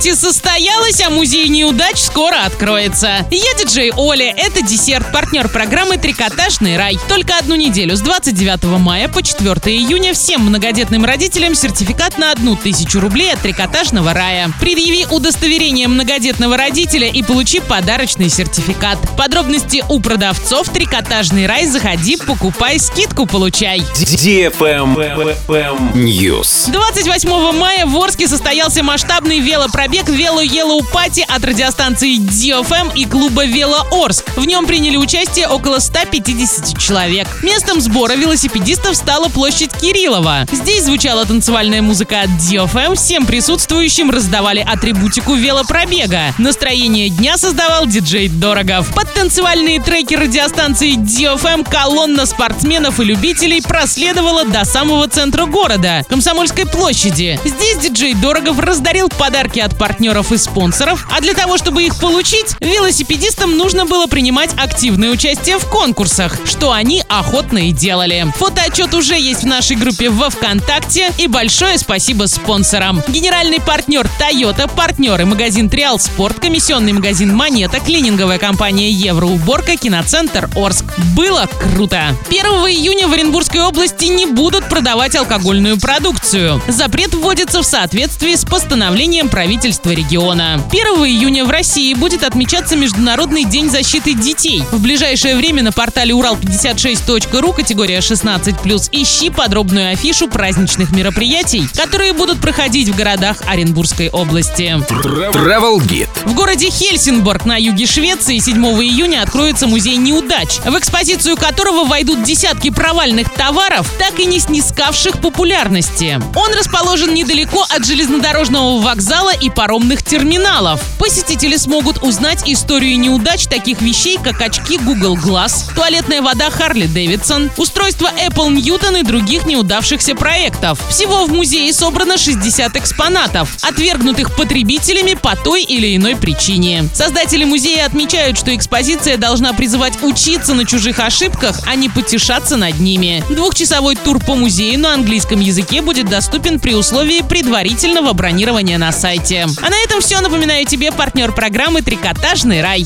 пати состоялось, а музей неудач скоро откроется. Я диджей Оля, это десерт, партнер программы «Трикотажный рай». Только одну неделю, с 29 мая по 4 июня, всем многодетным родителям сертификат на одну тысячу рублей от «Трикотажного рая». Предъяви удостоверение многодетного родителя и получи подарочный сертификат. Подробности у продавцов «Трикотажный рай». Заходи, покупай, скидку получай. News. 28 мая в Орске состоялся масштабный велопробег «Вело Yellow Пати» от радиостанции DFM и клуба «Вело Орск». В нем приняли участие около 150 человек. Местом сбора велосипедистов стала площадь Кириллова. Здесь звучала танцевальная музыка от DFM, всем присутствующим раздавали атрибутику велопробега. Настроение дня создавал диджей Дорогов. Под танцевальные треки радиостанции DFM колонна спортсменов и любителей проследовала до самого центра города, Комсомольской площади. Здесь диджей Дорогов раздарил подарки от партнеров и спонсоров, а для того, чтобы их получить, велосипедистам нужно было принимать активное участие в конкурсах, что они охотно и делали. Фотоотчет уже есть в нашей группе во ВКонтакте и большое спасибо спонсорам. Генеральный партнер Toyota, партнеры магазин Триал Спорт, комиссионный магазин Монета, клининговая компания Евроуборка, киноцентр Орск. Было круто! 1 июня в Оренбургской области не будут продавать алкогольную продукцию. Запрет вводится в соответствии с постановлением правительства региона. 1 июня в России будет отмечаться Международный день защиты детей. В ближайшее время на портале урал56.ру категория 16+, ищи подробную афишу праздничных мероприятий, которые будут проходить в городах Оренбургской области. Travel Guide. В городе Хельсинборг на юге Швеции 7 июня откроется музей неудач, в экспозицию которого войдут десятки провальных товаров, так и не снискавших популярности. Он расположен недалеко от железнодорожного вокзала и паромных терминалов. Посетители смогут узнать историю неудач таких вещей, как очки Google Glass, туалетная вода Harley Davidson, устройство Apple Newton и других неудавшихся проектов. Всего в музее собрано 60 экспонатов, отвергнутых потребителями по той или иной причине. Создатели музея отмечают, что экспозиция должна призывать учиться на чужих ошибках, а не потешаться над ними. Двухчасовой тур по музею на английском языке будет доступен при условии предварительного бронирования на сайте. А на этом все. Напоминаю тебе партнер программы «Трикотажный рай».